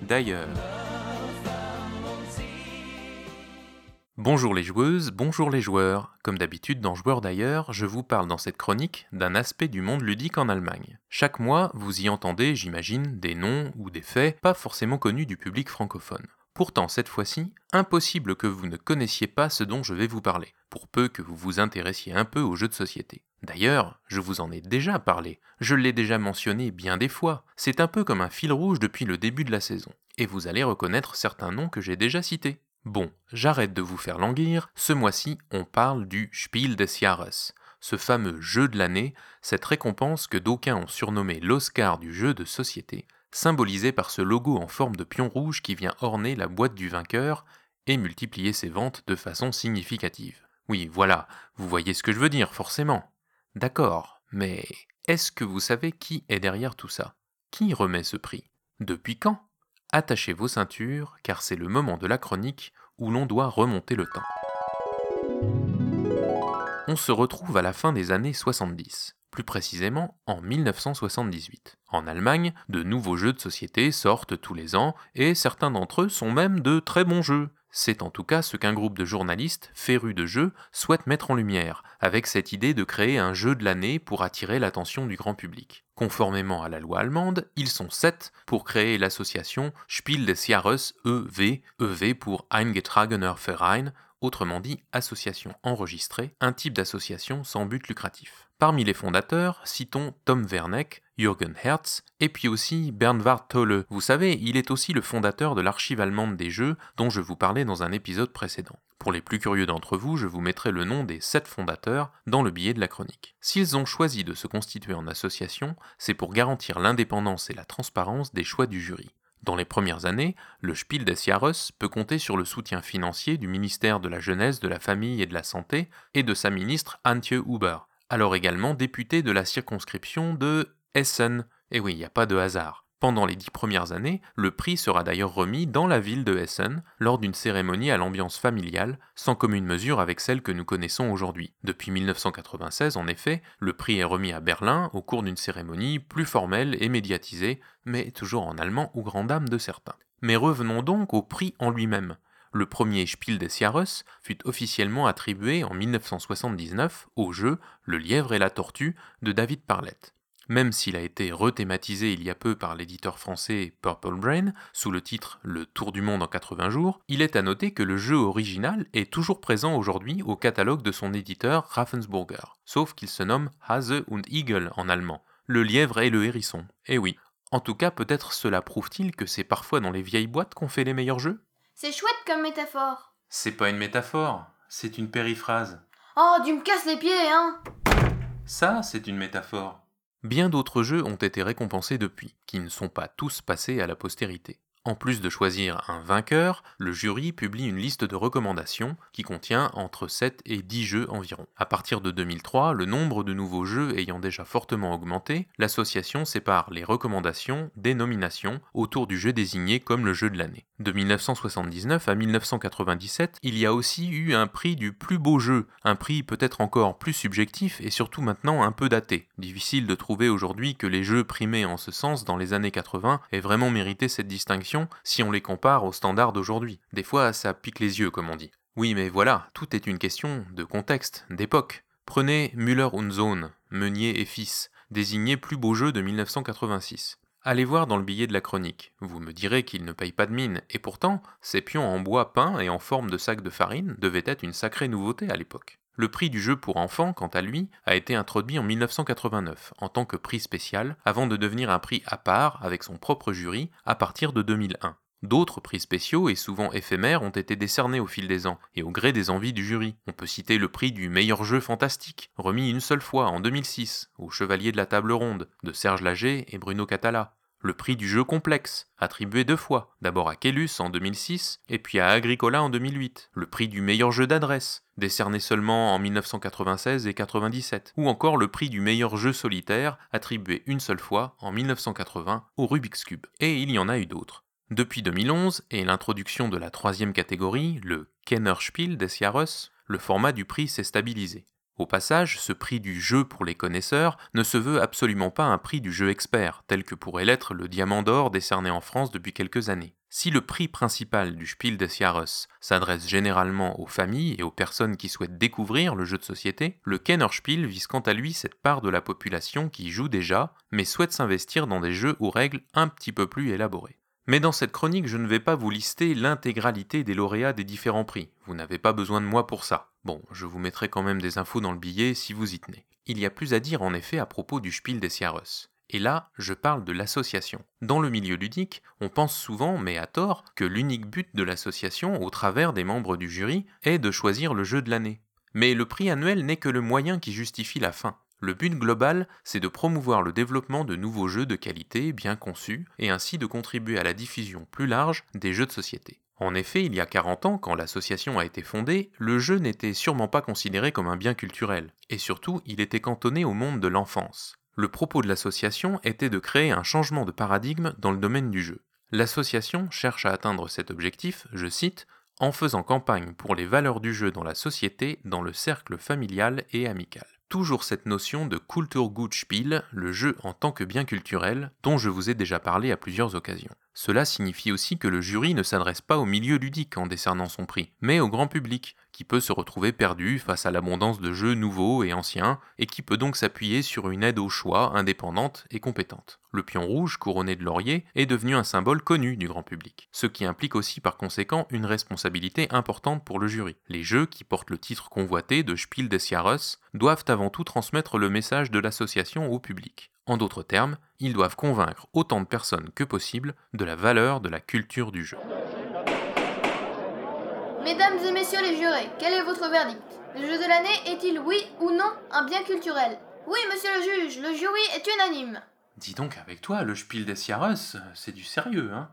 d'ailleurs. Bonjour les joueuses, bonjour les joueurs. Comme d'habitude dans Joueurs d'ailleurs, je vous parle dans cette chronique d'un aspect du monde ludique en Allemagne. Chaque mois, vous y entendez, j'imagine, des noms ou des faits pas forcément connus du public francophone. Pourtant, cette fois-ci, impossible que vous ne connaissiez pas ce dont je vais vous parler, pour peu que vous vous intéressiez un peu aux jeux de société. D'ailleurs, je vous en ai déjà parlé, je l'ai déjà mentionné bien des fois, c'est un peu comme un fil rouge depuis le début de la saison, et vous allez reconnaître certains noms que j'ai déjà cités. Bon, j'arrête de vous faire languir, ce mois-ci on parle du Spiel des Jahres, ce fameux jeu de l'année, cette récompense que d'aucuns ont surnommé l'Oscar du jeu de société, symbolisé par ce logo en forme de pion rouge qui vient orner la boîte du vainqueur et multiplier ses ventes de façon significative. Oui, voilà, vous voyez ce que je veux dire, forcément. D'accord, mais est-ce que vous savez qui est derrière tout ça? Qui remet ce prix? Depuis quand? Attachez vos ceintures, car c'est le moment de la chronique où l'on doit remonter le temps. On se retrouve à la fin des années 70 plus précisément en 1978. En Allemagne, de nouveaux jeux de société sortent tous les ans, et certains d'entre eux sont même de très bons jeux. C'est en tout cas ce qu'un groupe de journalistes férus de jeux souhaite mettre en lumière, avec cette idée de créer un jeu de l'année pour attirer l'attention du grand public. Conformément à la loi allemande, ils sont sept pour créer l'association Spiel des Jahres EV, EV pour Eingetragener Verein, autrement dit association enregistrée, un type d'association sans but lucratif. Parmi les fondateurs, citons Tom Werneck, Jürgen Hertz, et puis aussi Bernhard Tolle. Vous savez, il est aussi le fondateur de l'archive allemande des jeux dont je vous parlais dans un épisode précédent. Pour les plus curieux d'entre vous, je vous mettrai le nom des sept fondateurs dans le billet de la chronique. S'ils ont choisi de se constituer en association, c'est pour garantir l'indépendance et la transparence des choix du jury. Dans les premières années, le Spiel des Jahres peut compter sur le soutien financier du ministère de la Jeunesse, de la Famille et de la Santé et de sa ministre Antje Huber, alors également député de la circonscription de Essen. Et oui, il n'y a pas de hasard. Pendant les dix premières années, le prix sera d'ailleurs remis dans la ville de Essen lors d'une cérémonie à l'ambiance familiale, sans commune mesure avec celle que nous connaissons aujourd'hui. Depuis 1996, en effet, le prix est remis à Berlin au cours d'une cérémonie plus formelle et médiatisée, mais toujours en allemand ou grand dame de certains. Mais revenons donc au prix en lui-même le premier Spiel des Jahres fut officiellement attribué en 1979 au jeu Le lièvre et la tortue de David Parlett. Même s'il a été rethématisé il y a peu par l'éditeur français Purple Brain sous le titre Le Tour du monde en 80 jours, il est à noter que le jeu original est toujours présent aujourd'hui au catalogue de son éditeur Ravensburger, sauf qu'il se nomme Hase und Igel en allemand, le lièvre et le hérisson. Eh oui. En tout cas, peut-être cela prouve-t-il que c'est parfois dans les vieilles boîtes qu'on fait les meilleurs jeux? C'est chouette comme métaphore. C'est pas une métaphore, c'est une périphrase. Oh, tu me casses les pieds, hein Ça, c'est une métaphore. Bien d'autres jeux ont été récompensés depuis, qui ne sont pas tous passés à la postérité. En plus de choisir un vainqueur, le jury publie une liste de recommandations qui contient entre 7 et 10 jeux environ. À partir de 2003, le nombre de nouveaux jeux ayant déjà fortement augmenté, l'association sépare les recommandations des nominations autour du jeu désigné comme le jeu de l'année. De 1979 à 1997, il y a aussi eu un prix du plus beau jeu, un prix peut-être encore plus subjectif et surtout maintenant un peu daté. Difficile de trouver aujourd'hui que les jeux primés en ce sens dans les années 80 aient vraiment mérité cette distinction si on les compare aux standards d'aujourd'hui. Des fois, ça pique les yeux, comme on dit. Oui, mais voilà, tout est une question de contexte, d'époque. Prenez Müller und Sohn, Meunier et Fils, désigné plus beau jeu de 1986. Allez voir dans le billet de la chronique. Vous me direz qu'il ne paye pas de mine, et pourtant, ces pions en bois peint et en forme de sac de farine devaient être une sacrée nouveauté à l'époque. Le prix du jeu pour enfants, quant à lui, a été introduit en 1989 en tant que prix spécial avant de devenir un prix à part avec son propre jury à partir de 2001. D'autres prix spéciaux et souvent éphémères ont été décernés au fil des ans et au gré des envies du jury. On peut citer le prix du meilleur jeu fantastique, remis une seule fois en 2006 au Chevalier de la Table Ronde de Serge Lager et Bruno Catala le prix du jeu complexe, attribué deux fois, d'abord à Kellus en 2006 et puis à Agricola en 2008, le prix du meilleur jeu d'adresse, décerné seulement en 1996 et 97, ou encore le prix du meilleur jeu solitaire, attribué une seule fois en 1980 au Rubik's Cube. Et il y en a eu d'autres. Depuis 2011 et l'introduction de la troisième catégorie, le Kennerspiel des Jahres, le format du prix s'est stabilisé. Au passage, ce prix du jeu pour les connaisseurs ne se veut absolument pas un prix du jeu expert, tel que pourrait l'être le Diamant d'Or décerné en France depuis quelques années. Si le prix principal du Spiel des Jahres s'adresse généralement aux familles et aux personnes qui souhaitent découvrir le jeu de société, le Kennerspiel vise quant à lui cette part de la population qui joue déjà, mais souhaite s'investir dans des jeux aux règles un petit peu plus élaborées. Mais dans cette chronique, je ne vais pas vous lister l'intégralité des lauréats des différents prix. Vous n'avez pas besoin de moi pour ça. Bon, je vous mettrai quand même des infos dans le billet si vous y tenez. Il y a plus à dire en effet à propos du Spiel des Jahres. Et là, je parle de l'association. Dans le milieu ludique, on pense souvent, mais à tort, que l'unique but de l'association, au travers des membres du jury, est de choisir le jeu de l'année. Mais le prix annuel n'est que le moyen qui justifie la fin. Le but global, c'est de promouvoir le développement de nouveaux jeux de qualité bien conçus et ainsi de contribuer à la diffusion plus large des jeux de société. En effet, il y a 40 ans, quand l'association a été fondée, le jeu n'était sûrement pas considéré comme un bien culturel, et surtout il était cantonné au monde de l'enfance. Le propos de l'association était de créer un changement de paradigme dans le domaine du jeu. L'association cherche à atteindre cet objectif, je cite, en faisant campagne pour les valeurs du jeu dans la société, dans le cercle familial et amical toujours cette notion de Kulturgutspiel, le jeu en tant que bien culturel, dont je vous ai déjà parlé à plusieurs occasions. Cela signifie aussi que le jury ne s'adresse pas au milieu ludique en décernant son prix, mais au grand public, qui peut se retrouver perdu face à l'abondance de jeux nouveaux et anciens, et qui peut donc s'appuyer sur une aide au choix indépendante et compétente. Le pion rouge, couronné de laurier, est devenu un symbole connu du grand public, ce qui implique aussi par conséquent une responsabilité importante pour le jury. Les jeux qui portent le titre convoité de Spiel des Jahres doivent avant tout transmettre le message de l'association au public. En d'autres termes, ils doivent convaincre autant de personnes que possible de la valeur de la culture du jeu. Mesdames et messieurs les jurés, quel est votre verdict? Le jeu de l'année est-il oui ou non un bien culturel? Oui, monsieur le juge, le jury est unanime. Dis donc avec toi, le Spiel des Jahres, c'est du sérieux, hein?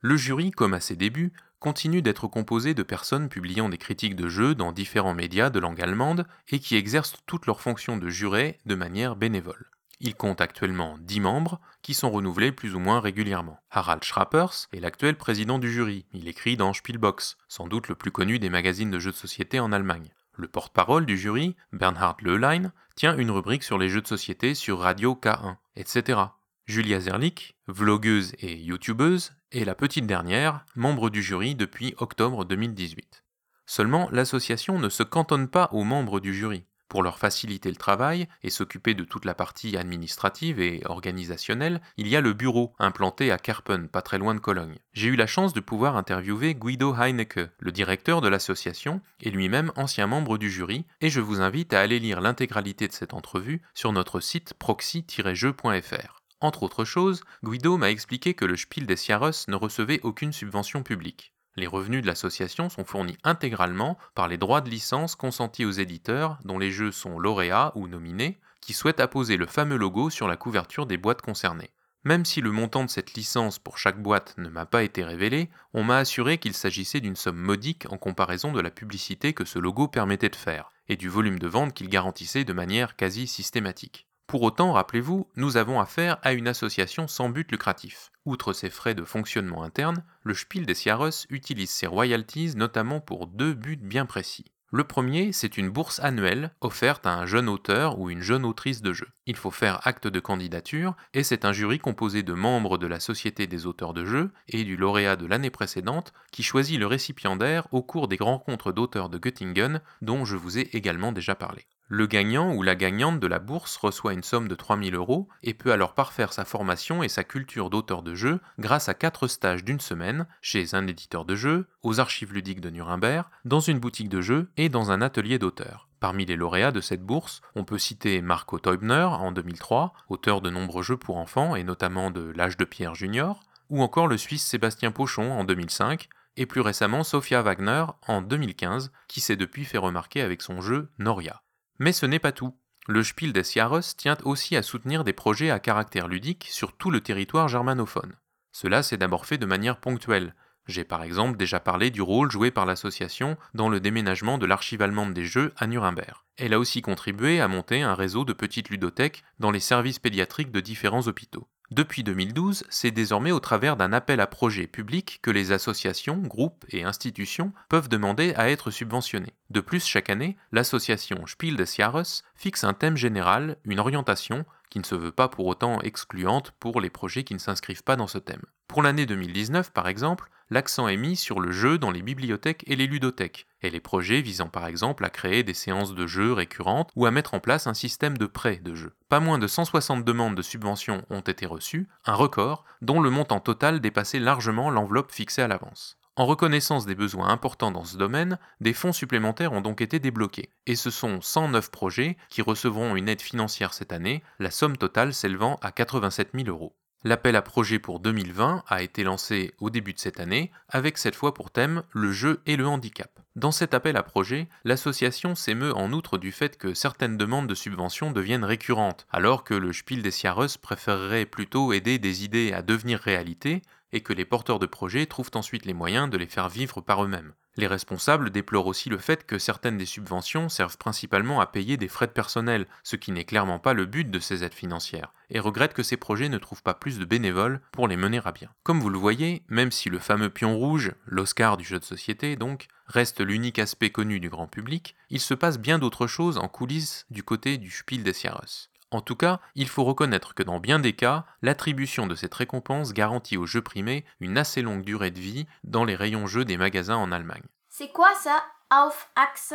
Le jury, comme à ses débuts, continue d'être composé de personnes publiant des critiques de jeux dans différents médias de langue allemande et qui exercent toutes leurs fonctions de juré de manière bénévole. Il compte actuellement 10 membres qui sont renouvelés plus ou moins régulièrement. Harald Schrappers est l'actuel président du jury. Il écrit dans Spielbox, sans doute le plus connu des magazines de jeux de société en Allemagne. Le porte-parole du jury, Bernhard Löhlein, tient une rubrique sur les jeux de société sur Radio K1, etc. Julia Zerlich, vlogueuse et youtubeuse, est la petite dernière, membre du jury depuis octobre 2018. Seulement, l'association ne se cantonne pas aux membres du jury pour leur faciliter le travail et s'occuper de toute la partie administrative et organisationnelle, il y a le bureau implanté à Kerpen, pas très loin de Cologne. J'ai eu la chance de pouvoir interviewer Guido Heinecke, le directeur de l'association et lui-même ancien membre du jury, et je vous invite à aller lire l'intégralité de cette entrevue sur notre site proxy-jeu.fr. Entre autres choses, Guido m'a expliqué que le Spiel des Jahres ne recevait aucune subvention publique. Les revenus de l'association sont fournis intégralement par les droits de licence consentis aux éditeurs dont les jeux sont lauréats ou nominés, qui souhaitent apposer le fameux logo sur la couverture des boîtes concernées. Même si le montant de cette licence pour chaque boîte ne m'a pas été révélé, on m'a assuré qu'il s'agissait d'une somme modique en comparaison de la publicité que ce logo permettait de faire, et du volume de vente qu'il garantissait de manière quasi systématique. Pour autant, rappelez-vous, nous avons affaire à une association sans but lucratif. Outre ses frais de fonctionnement interne, le Spiel des Jahres utilise ses royalties notamment pour deux buts bien précis. Le premier, c'est une bourse annuelle offerte à un jeune auteur ou une jeune autrice de jeu. Il faut faire acte de candidature et c'est un jury composé de membres de la Société des auteurs de jeux et du lauréat de l'année précédente qui choisit le récipiendaire au cours des rencontres d'auteurs de Göttingen dont je vous ai également déjà parlé. Le gagnant ou la gagnante de la bourse reçoit une somme de 3000 euros et peut alors parfaire sa formation et sa culture d'auteur de jeu grâce à quatre stages d'une semaine chez un éditeur de jeux, aux archives ludiques de Nuremberg, dans une boutique de jeux et dans un atelier d'auteur. Parmi les lauréats de cette bourse, on peut citer Marco Teubner en 2003, auteur de nombreux jeux pour enfants et notamment de L'âge de pierre junior, ou encore le Suisse Sébastien Pochon en 2005, et plus récemment Sophia Wagner en 2015, qui s'est depuis fait remarquer avec son jeu Noria. Mais ce n'est pas tout. Le Spiel des Jahres tient aussi à soutenir des projets à caractère ludique sur tout le territoire germanophone. Cela s'est d'abord fait de manière ponctuelle. J'ai par exemple déjà parlé du rôle joué par l'association dans le déménagement de l'archive allemande des jeux à Nuremberg. Elle a aussi contribué à monter un réseau de petites ludothèques dans les services pédiatriques de différents hôpitaux. Depuis 2012, c'est désormais au travers d'un appel à projet public que les associations, groupes et institutions peuvent demander à être subventionnées. De plus, chaque année, l'association Spiel des Jahres fixe un thème général, une orientation, qui ne se veut pas pour autant excluante pour les projets qui ne s'inscrivent pas dans ce thème. Pour l'année 2019, par exemple, l'accent est mis sur le jeu dans les bibliothèques et les ludothèques, et les projets visant par exemple à créer des séances de jeux récurrentes ou à mettre en place un système de prêt de jeux. Pas moins de 160 demandes de subventions ont été reçues, un record dont le montant total dépassait largement l'enveloppe fixée à l'avance. En reconnaissance des besoins importants dans ce domaine, des fonds supplémentaires ont donc été débloqués, et ce sont 109 projets qui recevront une aide financière cette année, la somme totale s'élevant à 87 000 euros. L'appel à projet pour 2020 a été lancé au début de cette année, avec cette fois pour thème le jeu et le handicap. Dans cet appel à projet, l'association s'émeut en outre du fait que certaines demandes de subventions deviennent récurrentes, alors que le Spiel des Jahres préférerait plutôt aider des idées à devenir réalité, et que les porteurs de projets trouvent ensuite les moyens de les faire vivre par eux-mêmes. Les responsables déplorent aussi le fait que certaines des subventions servent principalement à payer des frais de personnel, ce qui n'est clairement pas le but de ces aides financières, et regrettent que ces projets ne trouvent pas plus de bénévoles pour les mener à bien. Comme vous le voyez, même si le fameux pion rouge, l'Oscar du jeu de société donc, reste l'unique aspect connu du grand public, il se passe bien d'autres choses en coulisses du côté du Spiel des Jahres. En tout cas, il faut reconnaître que dans bien des cas, l'attribution de cette récompense garantit aux jeux primés une assez longue durée de vie dans les rayons jeux des magasins en Allemagne. C'est quoi ça Auf Achse?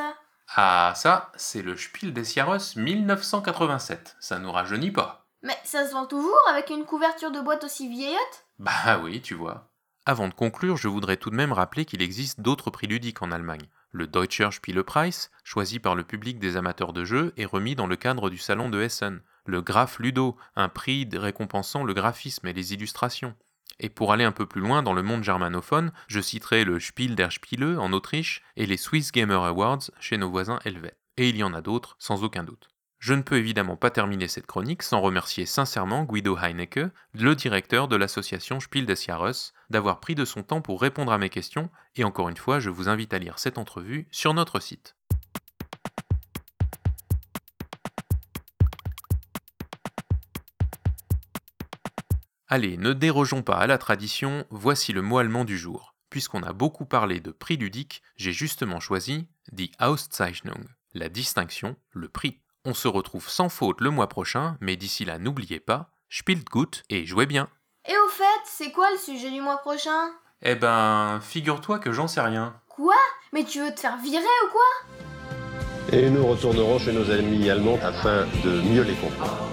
Ah, ça, c'est le Spiel des Jahres 1987. Ça nous rajeunit pas. Mais ça se vend toujours avec une couverture de boîte aussi vieillotte? Bah oui, tu vois. Avant de conclure, je voudrais tout de même rappeler qu'il existe d'autres prix ludiques en Allemagne. Le Deutscher Spielepreis, choisi par le public des amateurs de jeux, est remis dans le cadre du salon de Essen. Le Graf Ludo, un prix récompensant le graphisme et les illustrations. Et pour aller un peu plus loin dans le monde germanophone, je citerai le Spiel der Spiele en Autriche et les Swiss Gamer Awards chez nos voisins helvètes. Et il y en a d'autres, sans aucun doute. Je ne peux évidemment pas terminer cette chronique sans remercier sincèrement Guido Heinecke, le directeur de l'association Spiel des Jahres, d'avoir pris de son temps pour répondre à mes questions, et encore une fois, je vous invite à lire cette entrevue sur notre site. Allez, ne dérogeons pas à la tradition, voici le mot allemand du jour. Puisqu'on a beaucoup parlé de prix ludique, j'ai justement choisi die Auszeichnung, la distinction, le prix. On se retrouve sans faute le mois prochain, mais d'ici là, n'oubliez pas, spielt gut et jouez bien. Et au fait, c'est quoi le sujet du mois prochain? Eh ben, figure-toi que j'en sais rien. Quoi? Mais tu veux te faire virer ou quoi? Et nous retournerons chez nos amis allemands afin de mieux les comprendre.